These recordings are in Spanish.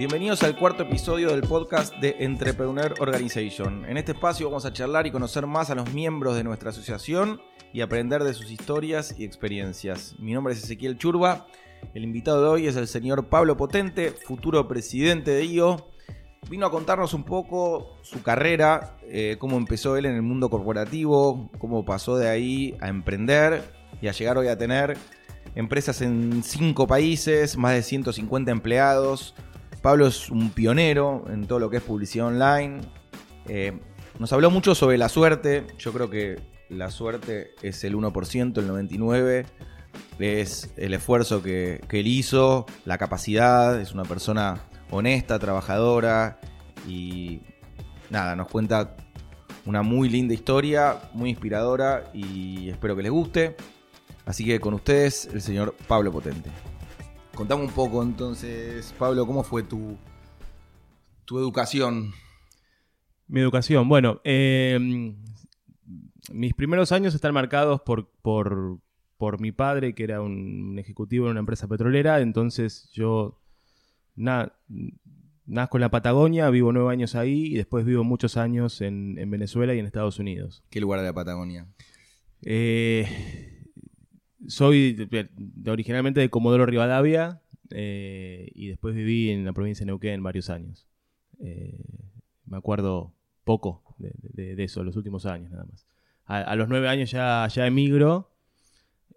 Bienvenidos al cuarto episodio del podcast de Entrepreneur Organization. En este espacio vamos a charlar y conocer más a los miembros de nuestra asociación y aprender de sus historias y experiencias. Mi nombre es Ezequiel Churba. El invitado de hoy es el señor Pablo Potente, futuro presidente de IO. Vino a contarnos un poco su carrera, eh, cómo empezó él en el mundo corporativo, cómo pasó de ahí a emprender y a llegar hoy a tener empresas en cinco países, más de 150 empleados, Pablo es un pionero en todo lo que es publicidad online. Eh, nos habló mucho sobre la suerte. Yo creo que la suerte es el 1%, el 99% es el esfuerzo que, él hizo, la capacidad, es una persona honesta, trabajadora y nada, nos cuenta una muy linda historia, muy inspiradora y espero que les guste. Así que con ustedes, el señor Pablo Potente. Contame un poco entonces, Pablo, ¿cómo fue tu, tu educación? Mi educación, bueno, em, mis primeros años están marcados por, por, mi padre, que era un, ejecutivo en una empresa petrolera, entonces yo nazco en la Patagonia, vivo nueve años ahí y después vivo muchos años en, en Venezuela y en Estados Unidos. ¿Qué lugar de la Patagonia? Eh, soy originalmente de Comodoro Rivadavia eh, y después viví en la provincia de Neuquén varios años. Eh, me acuerdo poco de, eso, los últimos años nada más. A, los nueve años ya, emigro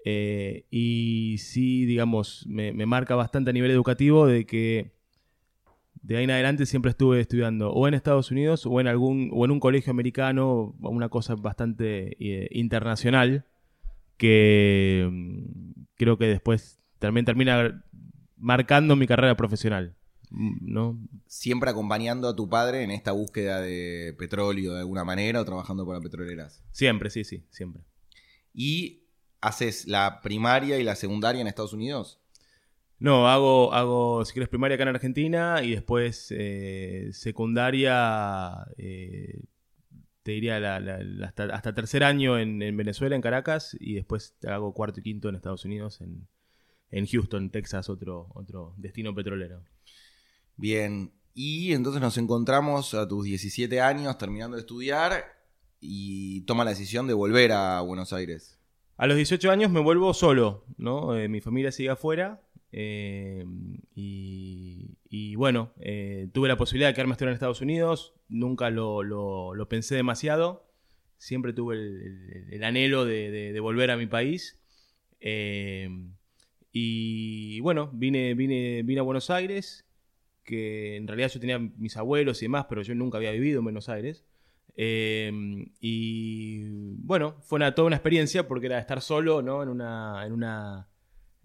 eh, y sí, digamos, me, marca bastante a nivel educativo de que de ahí en adelante siempre estuve estudiando o en Estados Unidos o en algún o en un colegio americano, una cosa bastante internacional que mm, creo que después también termina marcando mi carrera profesional. ¿no? Siempre acompañando a tu padre en esta búsqueda de petróleo de alguna manera o trabajando para petroleras. Siempre, sí, sí, siempre. ¿Y haces la primaria y la secundaria en Estados Unidos? No, hago, hago, si quieres, primaria acá en Argentina y después eh, secundaria eh, te diría hasta, tercer año en, Venezuela, en Caracas, y después hago cuarto y quinto en Estados Unidos, en, Houston, Texas, otro, otro destino petrolero. Bien, y entonces nos encontramos a tus 17 años terminando de estudiar y toma la decisión de volver a Buenos Aires. A los 18 años me vuelvo solo, ¿no? Eh, mi familia sigue afuera eh, y, bueno, eh, tuve la posibilidad de quedarme a estudiar en Estados Unidos, nunca lo, pensé demasiado, siempre tuve el, anhelo de, volver a mi país. Eh, y bueno, vine, vine, vine a Buenos Aires, que en realidad yo tenía mis abuelos y demás, pero yo nunca había vivido en Buenos Aires. y bueno, fue una, toda una experiencia porque era estar solo ¿no? en una, en una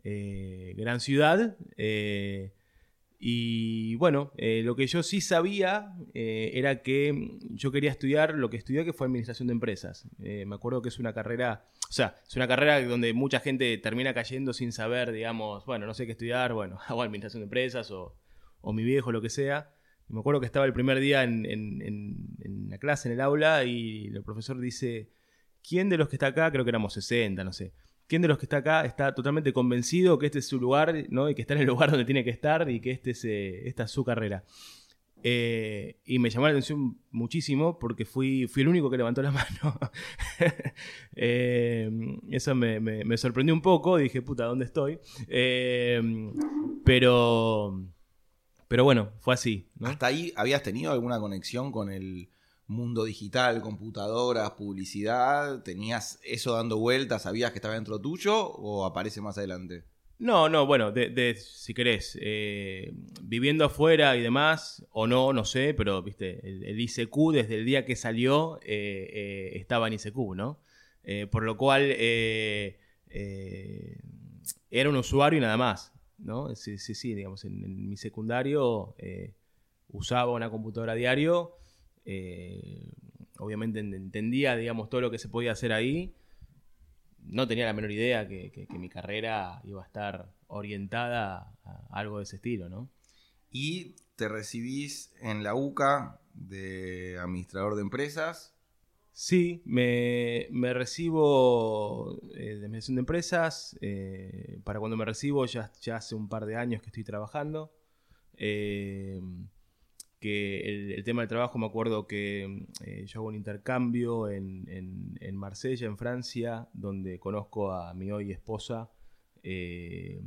eh, gran ciudad. Eh, y bueno, eh, lo que yo sí sabía era que yo quería estudiar lo que estudié, que fue administración de empresas. me acuerdo que es una carrera, o sea, es una carrera donde mucha gente termina cayendo sin saber, digamos, bueno, no sé qué estudiar, bueno, hago administración de empresas o, mi viejo, lo que sea. me acuerdo que estaba el primer día en, en, la clase, en el aula, y el profesor dice, ¿quién de los que está acá? Creo que éramos 60, no sé. ¿Quién de los que está acá está totalmente convencido que este es su lugar, ¿no? Y que está en el lugar donde tiene que estar y que este es, eh, esta es su carrera? Eh, y me llamó la atención muchísimo porque fui, fui el único que levantó la mano. Eh, eso me, sorprendió un poco. Dije, puta, ¿dónde estoy? pero, pero bueno, fue así. ¿Hasta ahí habías tenido alguna conexión con el mundo digital, computadoras, publicidad, ¿tenías eso dando vueltas? ¿Sabías que estaba dentro tuyo o aparece más adelante? No, no, bueno, de, si querés, eh, viviendo afuera y demás, o no, no sé, pero viste, el, ICQ desde el día que salió eh, eh, estaba en ICQ, ¿no? por lo cual era un usuario y nada más, ¿no? Sí, sí, sí, digamos, en, en mi secundario usaba una computadora diario eh, obviamente entendía, digamos, todo lo que se podía hacer ahí. No tenía la menor idea que, mi carrera iba a estar orientada a algo de ese estilo, ¿no? Y te recibís en la UCA de administrador de empresas. Sí, me, recibo eh, de administración de empresas. Eh, para cuando me recibo ya, ya hace un par de años que estoy trabajando. Eh, que el, tema del trabajo, me acuerdo que eh, yo hago un intercambio en, en, Marsella, en Francia, donde conozco a mi hoy esposa eh,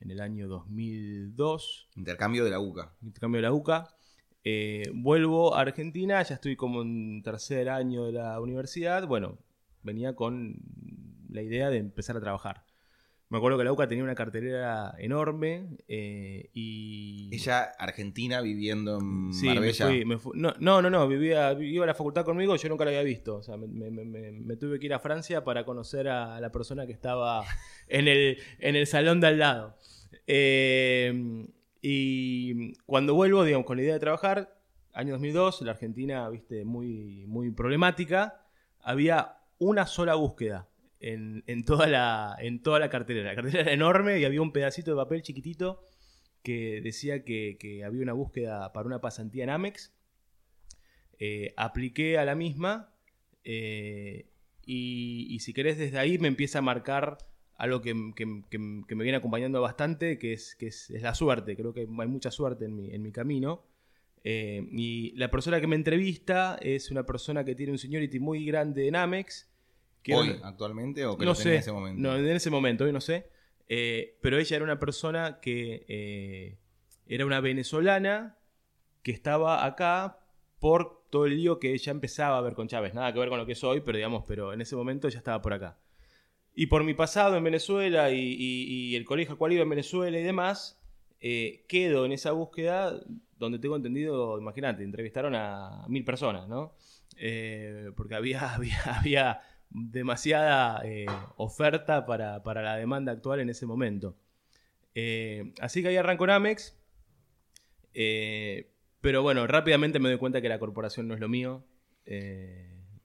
en el año 2002. Intercambio de la UCA. Intercambio de la UCA. Eh, vuelvo a Argentina, ya estoy como en tercer año de la universidad. Bueno, venía con la idea de empezar a trabajar. Me acuerdo que la UCA tenía una cartelera enorme eh, y... Ella, argentina, viviendo en sí, Marbella. Me fui, No, no, no, vivía, iba a la facultad conmigo, yo nunca la había visto. O sea, me, tuve que ir a Francia para conocer a la persona que estaba en el, en el salón de al lado. Eh, y cuando vuelvo, digamos, con la idea de trabajar, año 2002, la Argentina, viste, muy, muy problemática, había una sola búsqueda en, toda la, en toda la cartelera. La cartelera era enorme y había un pedacito de papel chiquitito que decía que, había una búsqueda para una pasantía en Amex. Eh, apliqué a la misma eh, y, si querés desde ahí me empieza a marcar algo que, me viene acompañando bastante, que, es, que es, la suerte. Creo que hay mucha suerte en mi, en mi camino. Eh, y la persona que me entrevista es una persona que tiene un seniority muy grande en Amex ¿Hoy, actualmente, o que no sé, en ese momento? No, en ese momento, hoy no sé. Eh, pero ella era una persona que eh, era una venezolana que estaba acá por todo el lío que ella empezaba a ver con Chávez. Nada que ver con lo que es hoy, pero digamos, pero en ese momento ella estaba por acá. Y por mi pasado en Venezuela y, el colegio al cual iba en Venezuela y demás, eh, quedo en esa búsqueda donde tengo entendido, imagínate, entrevistaron a mil personas, ¿no? porque había, había, había demasiada eh, oferta para, la demanda actual en ese momento. Eh, así que ahí arranco en Amex. Eh, pero bueno, rápidamente me doy cuenta que la corporación no es lo mío.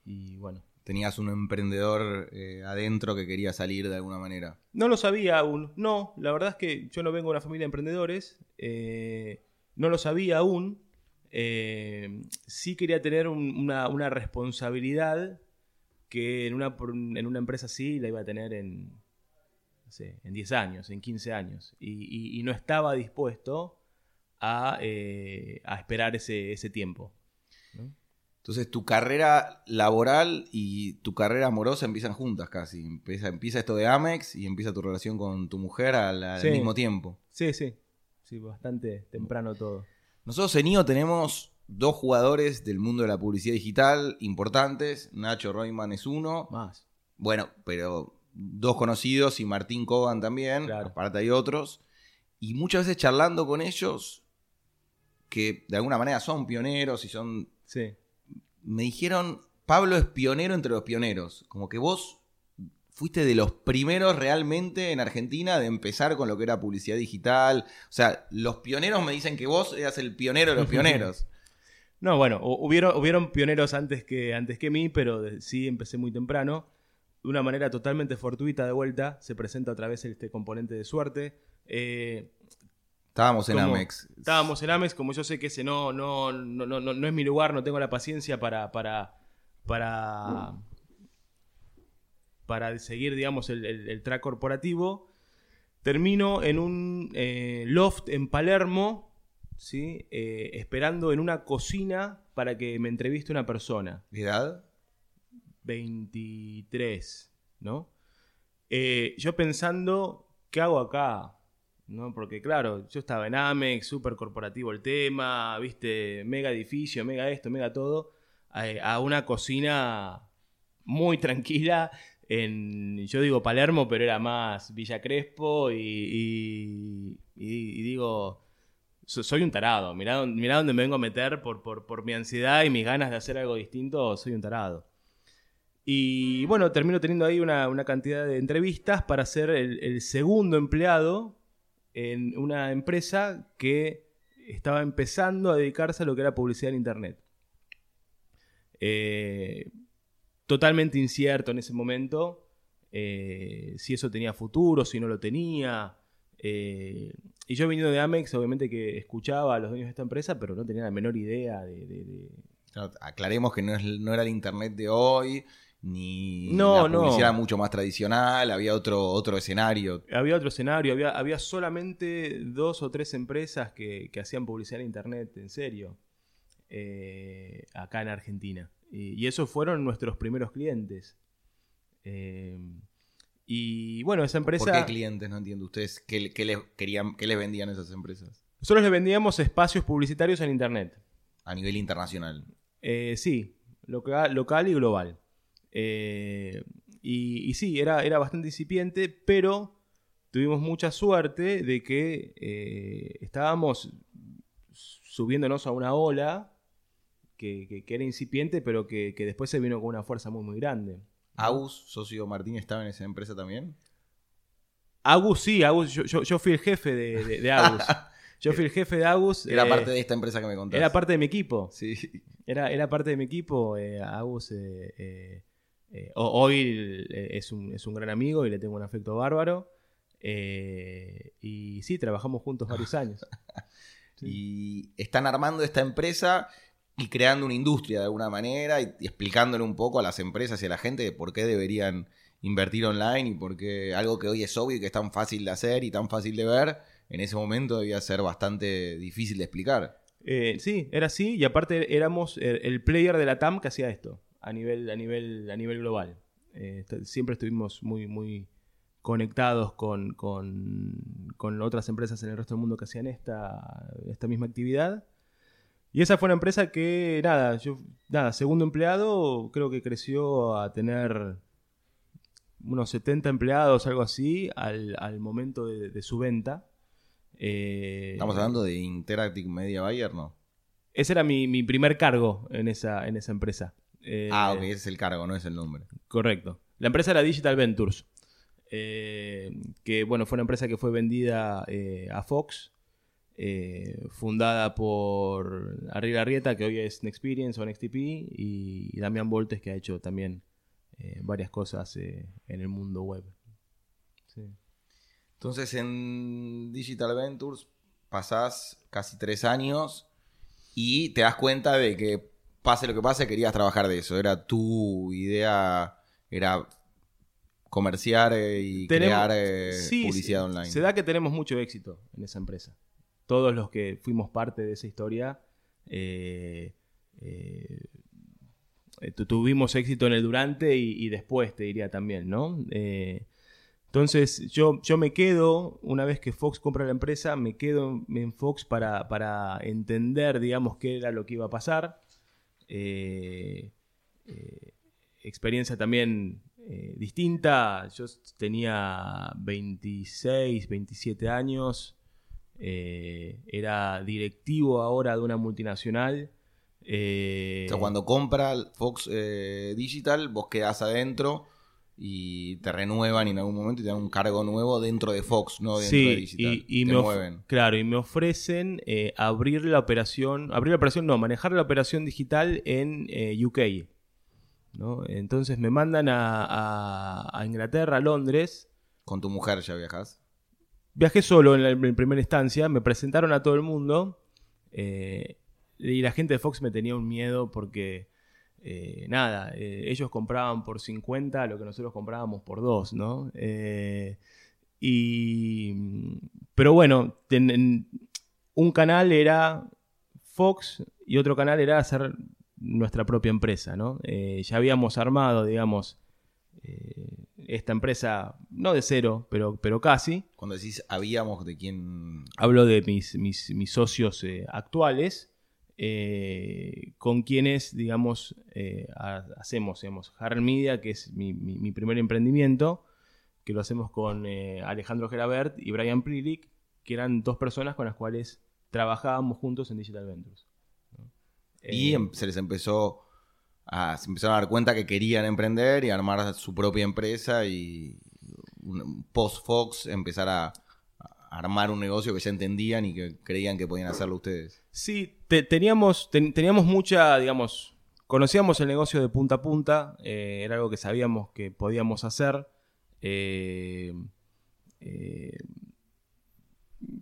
y bueno. Tenías un emprendedor adentro que quería salir de alguna manera. No lo sabía aún. No, la verdad es que yo no vengo de una familia de emprendedores. no lo sabía aún. sí quería tener una, una responsabilidad que en una, en una empresa así la iba a tener en, no sé, en 10 años, en 15 años. Y, no estaba dispuesto a, eh, a esperar ese, ese tiempo. Entonces tu carrera laboral y tu carrera amorosa empiezan juntas casi. Empieza, empieza esto de Amex y empieza tu relación con tu mujer al, mismo tiempo. Sí, sí. Sí, bastante temprano todo. Nosotros en IO tenemos dos jugadores del mundo de la publicidad digital importantes. Nacho Royman es uno. Más. Bueno, pero dos conocidos y Martín Cogan también. Aparte hay otros. Y muchas veces charlando con ellos, que de alguna manera son pioneros y son... Sí. Me dijeron, Pablo es pionero entre los pioneros. Como que vos fuiste de los primeros realmente en Argentina de empezar con lo que era publicidad digital. O sea, los pioneros me dicen que vos eras el pionero de los pioneros. No, bueno, hubieron, hubieron pioneros antes que, antes que mí, pero sí empecé muy temprano. De una manera totalmente fortuita de vuelta, se presenta otra vez este componente de suerte. Eh, estábamos en Amex. Estábamos en Amex, como yo sé que ese no, no, no, no, no es mi lugar, no tengo la paciencia para, para, para, para seguir, digamos, el, track corporativo. Termino en un eh, loft en Palermo, ¿sí? Eh, esperando en una cocina para que me entreviste una persona. ¿De edad? 23, ¿no? Eh, yo pensando, ¿qué hago acá? ¿No? Porque claro, yo estaba en Amex, súper corporativo el tema, viste, mega edificio, mega esto, mega todo, a, una cocina muy tranquila en, yo digo Palermo, pero era más Villa Crespo y digo, soy un tarado. Mirá, dónde me vengo a meter por, por, mi ansiedad y mis ganas de hacer algo distinto, soy un tarado. Y bueno, termino teniendo ahí una, cantidad de entrevistas para ser el, segundo empleado en una empresa que estaba empezando a dedicarse a lo que era publicidad en Internet. Eh, totalmente incierto en ese momento eh, si eso tenía futuro, si no lo tenía. Eh, y yo venido de Amex, obviamente que escuchaba a los dueños de esta empresa, pero no tenía la menor idea de... aclaremos que no, era el Internet de hoy ni No, la no. publicidad era mucho más tradicional, había otro, otro escenario. Había otro escenario, había, había solamente dos o tres empresas que, que hacían publicidad en internet, en serio, eh, acá en Argentina. Y, y esos fueron nuestros primeros clientes. Eh, y bueno, esa empresa... ¿Por qué clientes? No entiendo. ¿Ustedes qué, qué les, querían, qué les vendían esas empresas? Nosotros le vendíamos espacios publicitarios en internet. A nivel internacional. Eh, sí, local, local y global. Eh, y, y sí, era, era bastante incipiente, pero tuvimos mucha suerte de que eh, estábamos subiéndonos a una ola que, que- que era incipiente, pero que, que después se vino con una fuerza muy, muy grande. ¿Agus, socio Martín, estaba en esa empresa también? Agus, sí, Agus, yo, yo- yo fui el jefe de, de- de Agus. Yo fui el jefe de Agus. Era eh, parte de esta empresa que me contaste. Era parte de mi equipo. Sí. Era, era parte de mi equipo. eh, Agus eh, ho- hoy es, un, es un gran amigo y le tengo un afecto bárbaro. Y sí, trabajamos juntos varios años. Y están armando esta empresa y creando una industria de alguna manera y, explicándole un poco a las empresas y a la gente de por qué deberían invertir online y por qué algo que hoy es obvio y que es tan fácil de hacer y tan fácil de ver, en ese momento debía ser bastante difícil de explicar. Eh, sí, era así. Y aparte éramos el, player de la TAM que hacía esto a nivel, a nivel, a nivel global. Eh, siempre estuvimos muy, muy conectados con, con, con otras empresas en el resto del mundo que hacían esta, esta misma actividad. Y esa fue una empresa que, nada, yo, nada, segundo empleado, creo que creció a tener unos 70 empleados, algo así, al, al momento de, de su venta. Eh, Estamos hablando de Interactive Media Buyer, ¿no? ese era mi, mi primer cargo en esa, en esa empresa. Eh, ah, ok, ese es el cargo, no es el nombre. Correcto. La empresa era Digital Ventures. eh, que bueno, fue una empresa que fue vendida a Fox. Eh, fundada por Arriel Arrieta, que hoy es Nexperience o NextTP, y, y Damián Voltes, que ha hecho también eh, varias cosas eh, en el mundo web. Sí. Entonces en Digital Ventures pasás casi tres años y te das cuenta de que pase lo que pase, querías trabajar de eso. Era tu idea, era comerciar y Tenemos- crear Sí, publicidad online. Se da que tenemos mucho éxito en esa empresa. Todos los que fuimos parte de esa historia eh, eh, tu- tuvimos éxito en el durante y, después, te diría también, ¿no? Eh, entonces, yo, yo me quedo, una vez que Fox compra la empresa, me quedo en Fox para, para entender, digamos, qué era lo que iba a pasar. Experiencia también distinta. Yo tenía 26, 27 años. Eh, era directivo ahora de una multinacional. eh, O sea, cuando compra Fox eh, Digital, vos quedás adentro y te renuevan y en algún momento y te dan un cargo nuevo dentro de Fox, no dentro de Digital. y, y te me mueven. claro, y me ofrecen eh, abrir la operación, abrir la operación, no, manejar la operación digital en UK. ¿no? Entonces me mandan a, a- a Inglaterra, a Londres. Con tu mujer ya viajas. Viajé solo en, la, primera instancia, me presentaron a todo el mundo eh, y la gente de Fox me tenía un miedo porque, eh, nada, eh, ellos compraban por 50 lo que nosotros comprábamos por 2, ¿no? Y, pero bueno, un canal era Fox y otro canal era hacer nuestra propia empresa, ¿no? Ya habíamos armado, digamos, esta empresa, no de cero, pero, pero casi. Cuando decís habíamos de quién. Hablo de mis, mis, mis socios eh, actuales, eh, con quienes, digamos, eh, ha- hacemos, digamos, Harren Media, que es mi, mi- mi primer emprendimiento, que lo hacemos con Alejandro Gerabert y Brian Prilic, que eran dos personas con las cuales trabajábamos juntos en Digital Ventures. ¿no? Y em- se les empezó se empezaron a dar cuenta que querían emprender y armar su propia empresa y un- post Fox empezar a, armar un negocio que ya entendían y que creían que podían hacerlo ustedes. Sí, te- teníamos, ten- teníamos mucha, digamos, conocíamos el negocio de punta a punta, eh, era algo que sabíamos que podíamos hacer. eh, eh,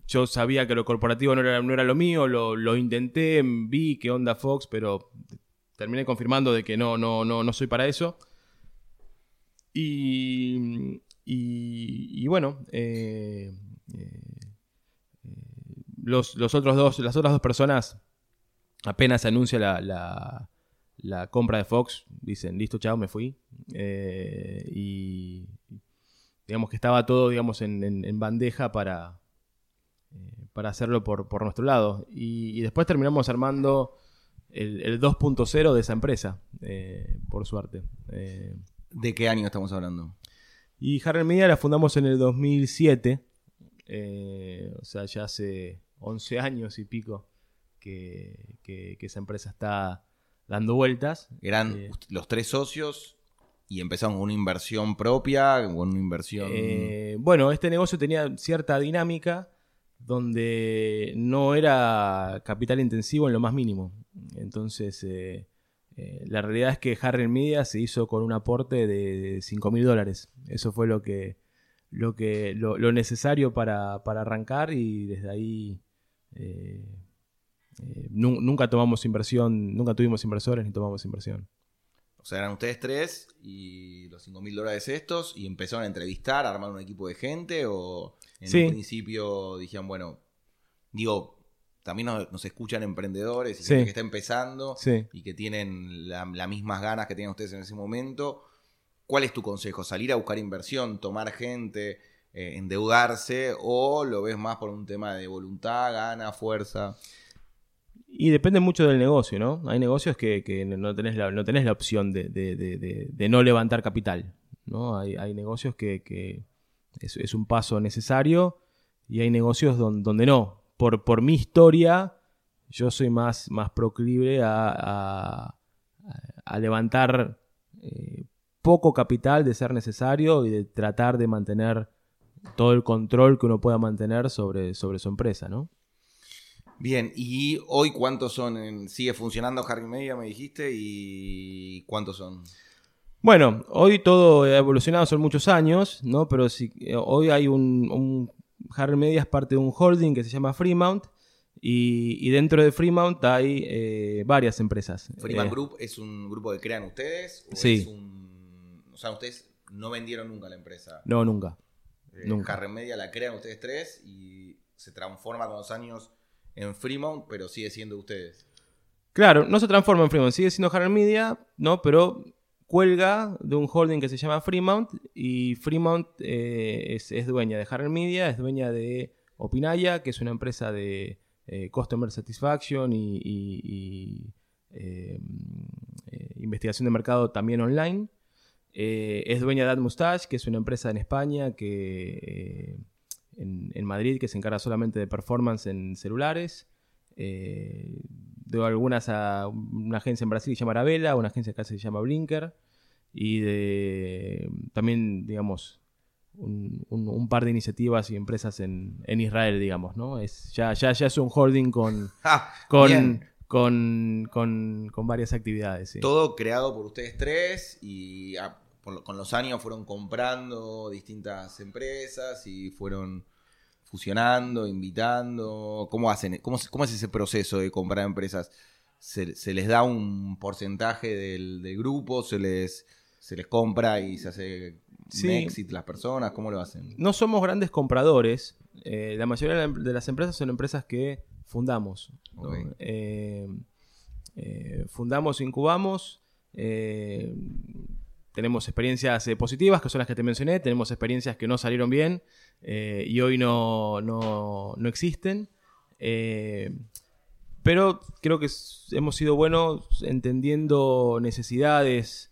yo sabía que lo corporativo no era, no era lo mío, lo, lo intenté, vi qué onda Fox, pero terminé confirmando de que no, no, no, no soy para eso. Y, y, bueno, eh, eh, los, los otros dos, las otras dos personas, apenas se anuncia la, la, compra de Fox, dicen, listo, chao, me fui. Eh, y digamos que estaba todo digamos, en, bandeja para, para hacerlo por, por nuestro lado. Y después terminamos armando el, el 2.0 de esa empresa, eh, por suerte. Eh, ¿De qué año estamos hablando? y Harry Media la fundamos en el 2007. eh, o sea, ya hace 11 años y pico que, que- que esa empresa está dando vueltas. Eran Eh, los tres socios y empezaron con una inversión propia, con una inversión... Bueno, este negocio tenía cierta dinámica donde no era capital intensivo en lo más mínimo. Entonces, eh, eh, la realidad es que Harry Media se hizo con un aporte de 5 mil dólares. Eso fue lo que lo, que, lo, necesario para, para arrancar y desde ahí eh, nu- nunca tomamos inversión, nunca tuvimos inversores ni tomamos inversión. O sea, eran ustedes tres y los 5 mil dólares estos y empezaron a entrevistar, a armar un equipo de gente o en Sí. un principio dijeron, bueno, digo, también nos, nos escuchan emprendedores y Sí. gente que está empezando Sí. y que tienen la- las mismas ganas que tenían ustedes en ese momento. ¿Cuál es tu consejo? ¿Salir a buscar inversión, tomar gente, eh, endeudarse o lo ves más por un tema de voluntad, gana, fuerza? Y depende mucho del negocio, ¿no? Hay negocios que, que no, tenés la, no tenés la opción de, de- de- de- de no levantar capital, ¿no? Hay, hay negocios que, que es, un paso necesario y hay negocios don- donde no. Por, por mi historia, yo soy más, más proclive a, a- a levantar eh, poco capital de ser necesario y de tratar de mantener todo el control que uno pueda mantener sobre, sobre su empresa, ¿no? Bien, y hoy cuántos son? en- ¿Sigue funcionando Harry Media, me dijiste? ¿Y cuántos son? Bueno, hoy todo ha evolucionado, son muchos años, ¿no? Pero si, eh, hoy hay un, un Harry Media es parte de un holding que se llama Fremount y, y dentro de Fremount hay eh, varias empresas. ¿Freeman Eh, Group es un grupo que crean ustedes? ¿O Sí. es un... O sea, ustedes no vendieron nunca la empresa. No, nunca. Eh, nunca. Harry Media la crean ustedes tres y se transforma con los años en Fremont, pero sigue siendo ustedes. Claro, no se transforma en Fremont, sigue siendo Harry Media, ¿no? Pero cuelga de un holding que se llama Fremont y Fremont eh, es, dueña de Harry Media, es dueña de Opinaya, que es una empresa de eh, Customer Satisfaction y, eh, investigación de mercado también online. Es dueña de AdMustache, que es una empresa en España que en, en Madrid que se encarga solamente de performance en celulares. De algunas a una agencia en Brasil que se llama Arabella, una agencia acá se llama Blinker. Y de también, digamos, un, un- un par de iniciativas y empresas en, en Israel, digamos, ¿no? Es, ya, ya, ya es un holding con, Ah, con, con, con, con varias actividades. sí. Todo creado por ustedes tres y ah, por con los años fueron comprando distintas empresas y fueron fusionando, invitando. ¿Cómo hacen? ¿Cómo, es ese proceso de comprar empresas? ¿Se, se les da un porcentaje del, del grupo? ¿Se les, ¿Se les compra y se hace Sí. un exit las personas? ¿Cómo lo hacen? no somos grandes compradores. eh, la mayoría de la- de las empresas son empresas que fundamos. Eh, eh, fundamos, incubamos. eh, tenemos experiencias positivas, que son las que te mencioné. Tenemos experiencias que no salieron bien eh, y hoy no, no- no existen. Eh, pero creo que hemos sido buenos entendiendo necesidades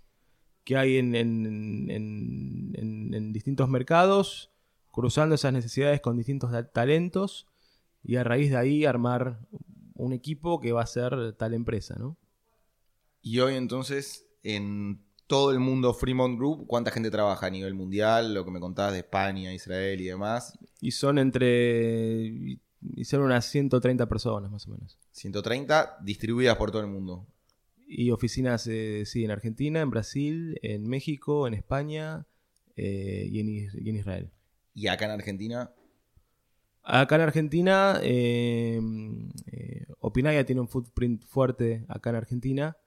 que hay en, en- en- distintos mercados, cruzando esas necesidades con distintos ta- talentos y a raíz de ahí armar un equipo que va a ser tal empresa, ¿no? Y hoy entonces, en todo el mundo Fremont Group, ¿cuánta gente trabaja a nivel mundial? Lo que me contabas de España, Israel y demás. Y son entre... Y son unas 130 personas más o menos. 130 distribuidas por todo el mundo. Y oficinas, eh, sí, en Argentina, en Brasil, en México, en España eh, y, en, Is- y en Israel. Y acá en Argentina, Acá en Argentina, eh, eh, Opinaya tiene un footprint fuerte acá en Argentina.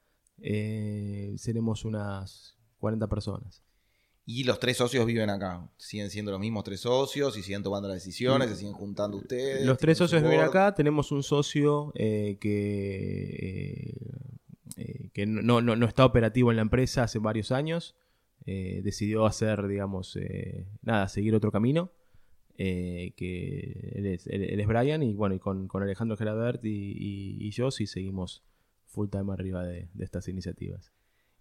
Eh, seremos unas 40 personas. Y los tres socios viven acá. Siguen siendo los mismos tres socios y siguen tomando las decisiones, se siguen juntando ustedes. Los tres socios viven acá. Tenemos un socio eh, que, eh, que no, no- no está operativo en la empresa hace varios años. Eh, decidió hacer, digamos, nada, seguir otro camino. que él es, él- él es Brian y bueno, y con, con Alejandro Gerabert y, y- y yo sí seguimos full time arriba de, de estas iniciativas.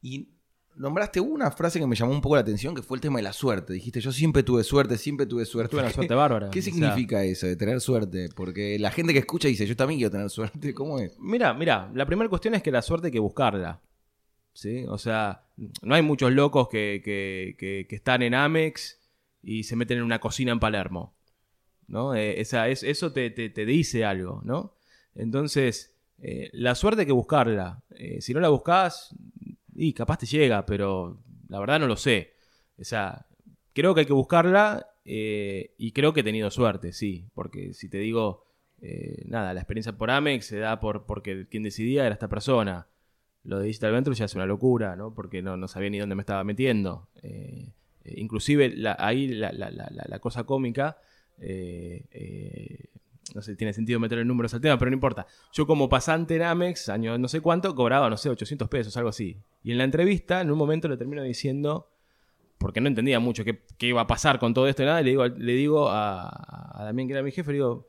Y nombraste una frase que me llamó un poco la atención, que fue el tema de la suerte. Dijiste, yo siempre tuve suerte, siempre tuve suerte. Tuve una suerte bárbara. ¿Qué o sea, significa eso de tener suerte? Porque la gente que escucha dice, yo también quiero tener suerte. ¿Cómo es? Mira, mira, la primera cuestión es que la suerte hay que buscarla. ¿Sí? O sea, no hay muchos locos que, que- que- que están en Amex y se meten en una cocina en Palermo. ¿No? Eh, esa, es, eso te, te- te dice algo, ¿no? Entonces, eh, la suerte hay que buscarla. Eh, si no la buscas, y capaz te llega, pero la verdad no lo sé. O sea, creo que hay que buscarla eh, y creo que he tenido suerte, sí. Porque si te digo, nada, la experiencia por Amex se da por, porque quien decidía era esta persona. Lo de Digital Ventures ya es una locura, ¿no? Porque no, no sabía ni dónde me estaba metiendo. Inclusive ahí la, la- la- cosa cómica, no sé, tiene sentido meterle números al tema, pero no importa. Yo como pasante en Amex, año no sé cuánto, cobraba, no sé, 800 pesos, algo así. Y en la entrevista, en un momento le termino diciendo, porque no entendía mucho qué, qué iba a pasar con todo esto y nada, le digo, le digo a, a Damián, que era mi jefe, le digo,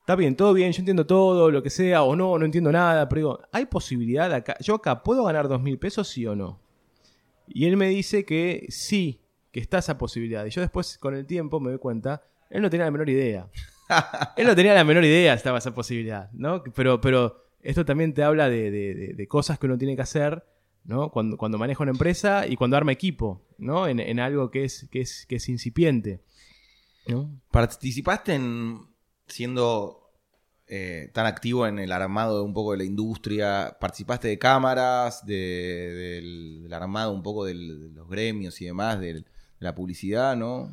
está bien, todo bien, yo entiendo todo, lo que sea, o no, no entiendo nada, pero digo, ¿hay posibilidad acá? ¿Yo acá puedo ganar dos mil pesos, sí o no? Y él me dice que sí, que está esa posibilidad. Y yo después, con el tiempo, me doy cuenta, él no tenía la menor idea. él no tenía la menor idea estaba esa posibilidad, ¿no? Pero, pero esto también te habla de, de- cosas que uno tiene que hacer, ¿no? Cuando, cuando maneja una empresa y cuando arma equipo, ¿no? En, en algo que es, que es, que es incipiente. ¿no? ¿Participaste en siendo eh, tan activo en el armado de un poco de la industria? ¿Participaste de cámaras, de- del, del armado un poco de los gremios y demás, de la publicidad, no?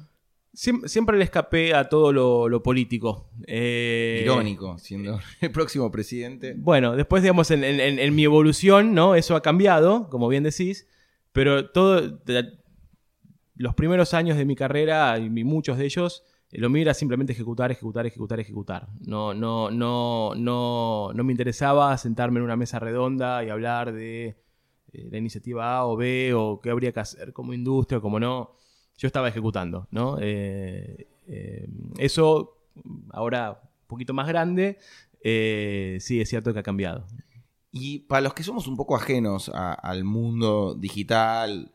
Siem- Siempre, le escapé a todo lo, lo político. Eh, Irónico, siendo el próximo presidente. Bueno, después, digamos, en, en- en- en mi evolución, ¿no? Eso ha cambiado, como bien decís, pero todo, de- los primeros años de mi carrera, y muchos de ellos, eh, lo mío era simplemente ejecutar, ejecutar, ejecutar, ejecutar. No, no, no, no, no me interesaba sentarme en una mesa redonda y hablar de eh, la iniciativa A o B o qué habría que hacer como industria o como no. Yo estaba ejecutando, ¿no? Eh, eh, eso, ahora un poquito más grande, eh, sí, es cierto que ha cambiado. Y para los que somos un poco ajenos al mundo digital,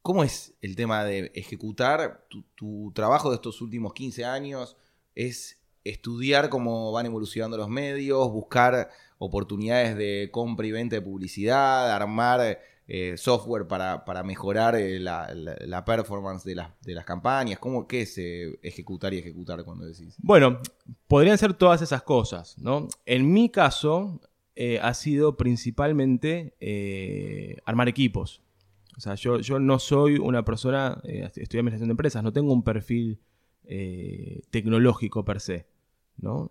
¿cómo es el tema de ejecutar? Tu, tu trabajo de estos últimos 15 años es estudiar cómo van evolucionando los medios, buscar oportunidades de compra y venta de publicidad, armar eh, software para, para mejorar eh, la, la- performance de las, de las campañas. ¿Cómo, ¿Qué es ejecutar y ejecutar cuando decís? Bueno, podrían ser todas esas cosas, ¿no? En mi caso, eh, ha sido principalmente armar equipos. O sea, yo, yo no soy una persona, estudié administración de empresas, no tengo un perfil tecnológico per se, ¿no?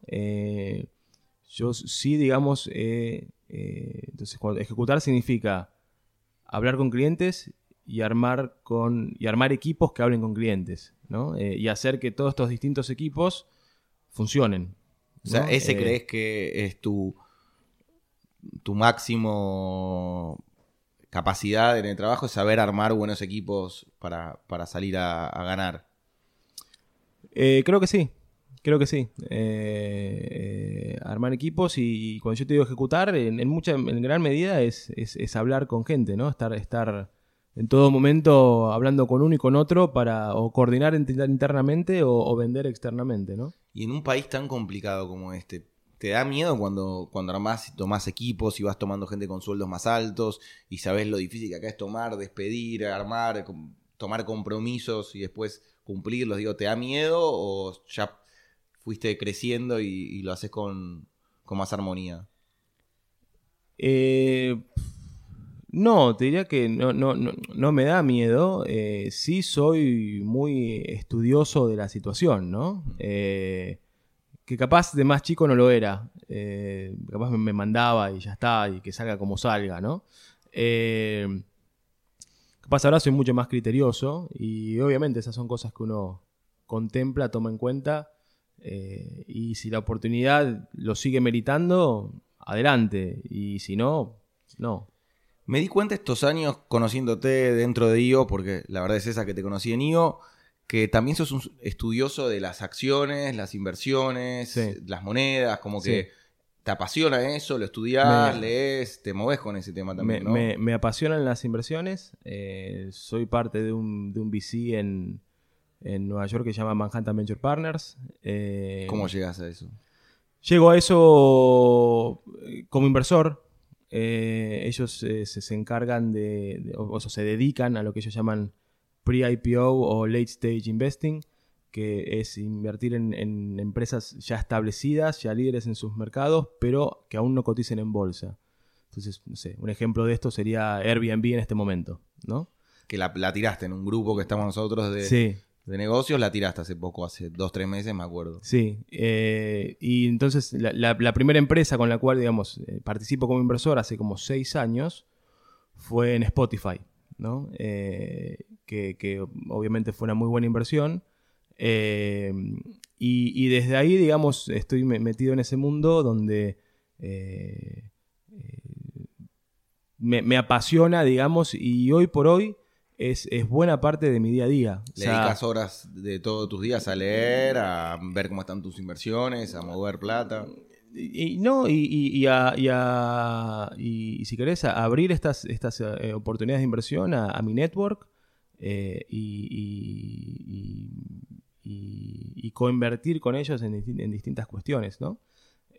Yo sí, digamos, entonces ejecutar significa hablar con clientes y armar con y armar equipos que hablen con clientes, ¿no? Eh, y hacer que todos estos distintos equipos funcionen. O sea, ¿no? ese Eh, crees que es tu, tu máximo capacidad en el trabajo, es saber armar buenos equipos para, para salir a, a ganar. Eh, creo que sí, creo que sí. Eh, eh, armar equipos y, cuando yo te digo ejecutar, en, mucha, en gran medida es, es- hablar con gente, ¿no? Estar, estar en todo momento hablando con uno y con otro para o coordinar int- internamente o, vender externamente, ¿no? Y en un país tan complicado como este, ¿te da miedo cuando, cuando armás y tomás equipos y vas tomando gente con sueldos más altos y sabes lo difícil que acá es tomar, despedir, armar, tomar compromisos y después cumplirlos? Digo, ¿te da miedo o ya fuiste creciendo y, lo haces con, con más armonía? Eh, no, te diría que no, no, no, no me da miedo. eh, sí soy muy estudioso de la situación, ¿no? Eh, que capaz de más chico no lo era. capaz me, mandaba y ya está, y que salga como salga, ¿no? Capaz ahora soy mucho más criterioso y obviamente esas son cosas que uno contempla, toma en cuenta eh, y si la oportunidad lo sigue meritando, adelante y si no, no. Me di cuenta estos años conociéndote dentro de IO, porque la verdad es esa que te conocí en IO, que también sos un estudioso de las acciones, las inversiones, las monedas, como que te apasiona eso, lo estudias, lees, te moves con ese tema también, me, ¿no? me, apasionan las inversiones. Eh, soy parte de un, de un VC en, en, Nueva York que se llama Manhattan Venture Partners. Eh, ¿Cómo llegas a eso? Llego a eso eh, como inversor. ellos se, encargan de, o, sea, se dedican a lo que ellos llaman pre-IPO o late stage investing que es invertir en, empresas ya establecidas, ya líderes en sus mercados, pero que aún no coticen en bolsa. Entonces, no sé, un ejemplo de esto sería Airbnb en este momento, ¿no? Que la, tiraste en un grupo que estamos nosotros de, de negocios, la tiraste hace poco, hace dos, tres meses, me acuerdo. Sí, eh, y entonces la, primera empresa con la cual, digamos, eh, participo como inversor hace como seis años fue en Spotify, ¿no? Eh, que, que obviamente fue una muy buena inversión eh, y, desde ahí, digamos, estoy metido en ese mundo donde eh, eh, me, apasiona, digamos, y hoy por hoy es, buena parte de mi día a día. ¿Le dedicas horas de todos tus días a leer, a ver cómo están tus inversiones, a mover plata? Y, no, y, a, y, si querés, a abrir estas, estas oportunidades de inversión a, mi network y, y, coinvertir con ellos en, distintas cuestiones, ¿no?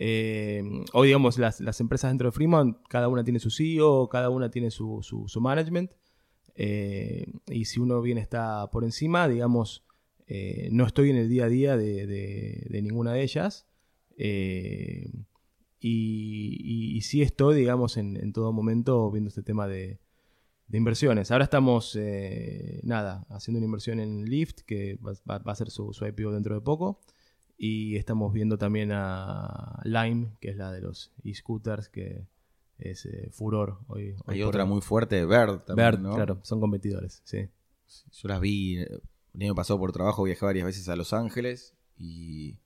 Eh, hoy, digamos, las, empresas dentro de Fremont, cada una tiene su CEO, cada una tiene su, management, eh, y si uno bien está por encima, digamos, eh, no estoy en el día a día de, ninguna de ellas, y, y, sí estoy, digamos, en, todo momento viendo este tema de, inversiones. Ahora estamos, eh, nada, haciendo una inversión en Lyft, que va, a ser su, IPO dentro de poco. Y estamos viendo también a Lime, que es la de los e-scooters, que es eh, furor hoy. Hay otra muy fuerte, Bird también, Bird, claro, son competidores, sí. Yo las vi, el año pasado por trabajo viajé varias veces a Los Ángeles y